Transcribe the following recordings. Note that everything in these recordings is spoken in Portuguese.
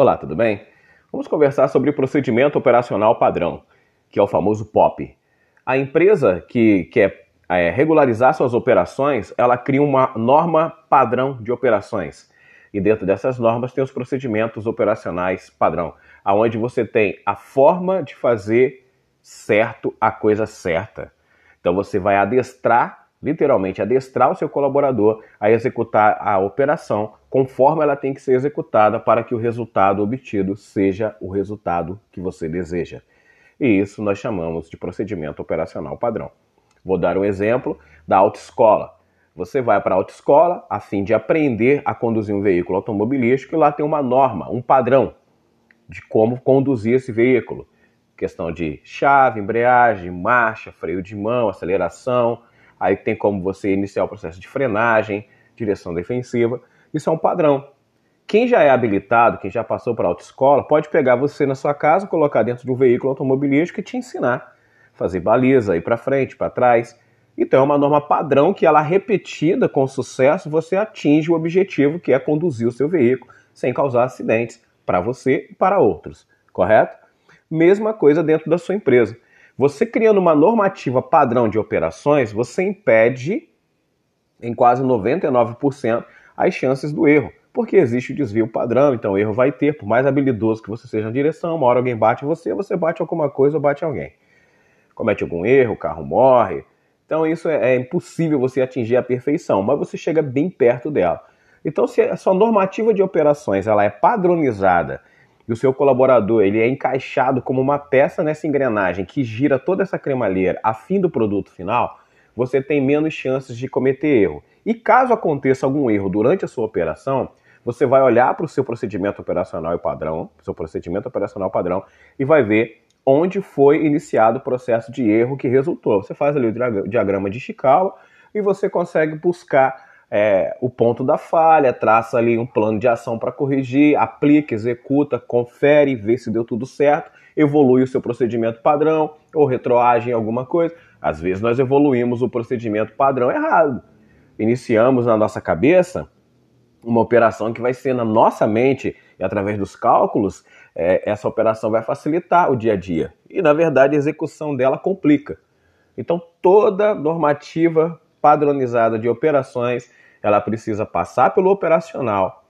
Olá, tudo bem? Vamos conversar sobre o procedimento operacional padrão, que é o famoso POP. A empresa que quer é, regularizar suas operações, ela cria uma norma padrão de operações. E dentro dessas normas tem os procedimentos operacionais padrão, aonde você tem a forma de fazer certo a coisa certa. Então você vai adestrar literalmente adestrar o seu colaborador a executar a operação conforme ela tem que ser executada para que o resultado obtido seja o resultado que você deseja. E isso nós chamamos de procedimento operacional padrão. Vou dar um exemplo da autoescola. Você vai para a autoescola a fim de aprender a conduzir um veículo automobilístico e lá tem uma norma, um padrão de como conduzir esse veículo. Questão de chave, embreagem, marcha, freio de mão, aceleração, Aí tem como você iniciar o processo de frenagem, direção defensiva. Isso é um padrão. Quem já é habilitado, quem já passou para a autoescola, pode pegar você na sua casa, colocar dentro de um veículo automobilístico e te ensinar. Fazer baliza, ir para frente, para trás. Então é uma norma padrão que ela repetida com sucesso, você atinge o objetivo que é conduzir o seu veículo sem causar acidentes para você e para outros, correto? Mesma coisa dentro da sua empresa. Você criando uma normativa padrão de operações, você impede em quase 99% as chances do erro, porque existe o desvio padrão, então o erro vai ter, por mais habilidoso que você seja na direção, uma hora alguém bate você, você bate alguma coisa ou bate alguém. Comete algum erro, o carro morre. Então isso é, é impossível você atingir a perfeição, mas você chega bem perto dela. Então se a sua normativa de operações ela é padronizada e o seu colaborador ele é encaixado como uma peça nessa engrenagem que gira toda essa cremalheira a fim do produto final, você tem menos chances de cometer erro. E caso aconteça algum erro durante a sua operação, você vai olhar para o seu procedimento operacional e padrão, seu procedimento operacional padrão, e vai ver onde foi iniciado o processo de erro que resultou. Você faz ali o diagrama de Chikawa e você consegue buscar é, o ponto da falha, traça ali um plano de ação para corrigir, aplica, executa, confere, vê se deu tudo certo, evolui o seu procedimento padrão ou retroage em alguma coisa. Às vezes nós evoluímos o procedimento padrão errado. Iniciamos na nossa cabeça uma operação que vai ser na nossa mente e através dos cálculos, é, essa operação vai facilitar o dia a dia. E na verdade a execução dela complica. Então toda normativa padronizada de operações ela precisa passar pelo operacional.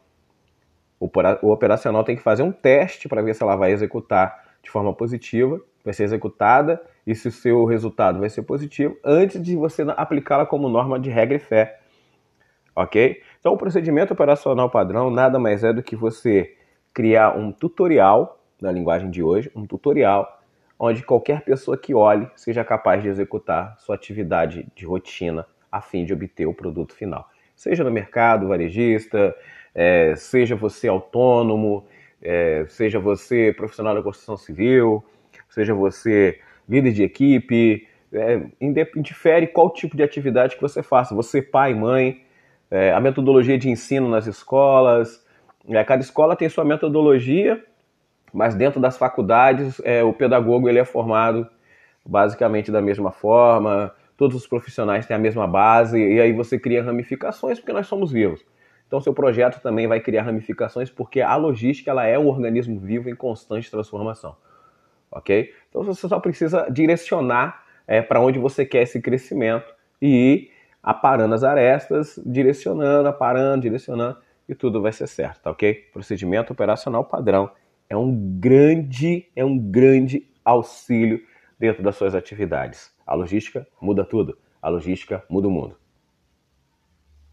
O, o operacional tem que fazer um teste para ver se ela vai executar de forma positiva, vai ser executada e se o seu resultado vai ser positivo antes de você aplicá-la como norma de regra e fé. Ok? Então, o procedimento operacional padrão nada mais é do que você criar um tutorial, na linguagem de hoje, um tutorial, onde qualquer pessoa que olhe seja capaz de executar sua atividade de rotina a fim de obter o produto final seja no mercado varejista, é, seja você autônomo, é, seja você profissional da construção civil, seja você líder de equipe, é, qual tipo de atividade que você faça, você pai, mãe, é, a metodologia de ensino nas escolas, é, cada escola tem sua metodologia, mas dentro das faculdades é, o pedagogo ele é formado basicamente da mesma forma, todos os profissionais têm a mesma base, e aí você cria ramificações porque nós somos vivos. Então, seu projeto também vai criar ramificações porque a logística ela é um organismo vivo em constante transformação. Ok? Então, você só precisa direcionar é, para onde você quer esse crescimento e ir aparando as arestas, direcionando, aparando, direcionando, e tudo vai ser certo, tá ok? Procedimento operacional padrão é um grande, é um grande auxílio dentro das suas atividades. A logística muda tudo. A logística muda o mundo.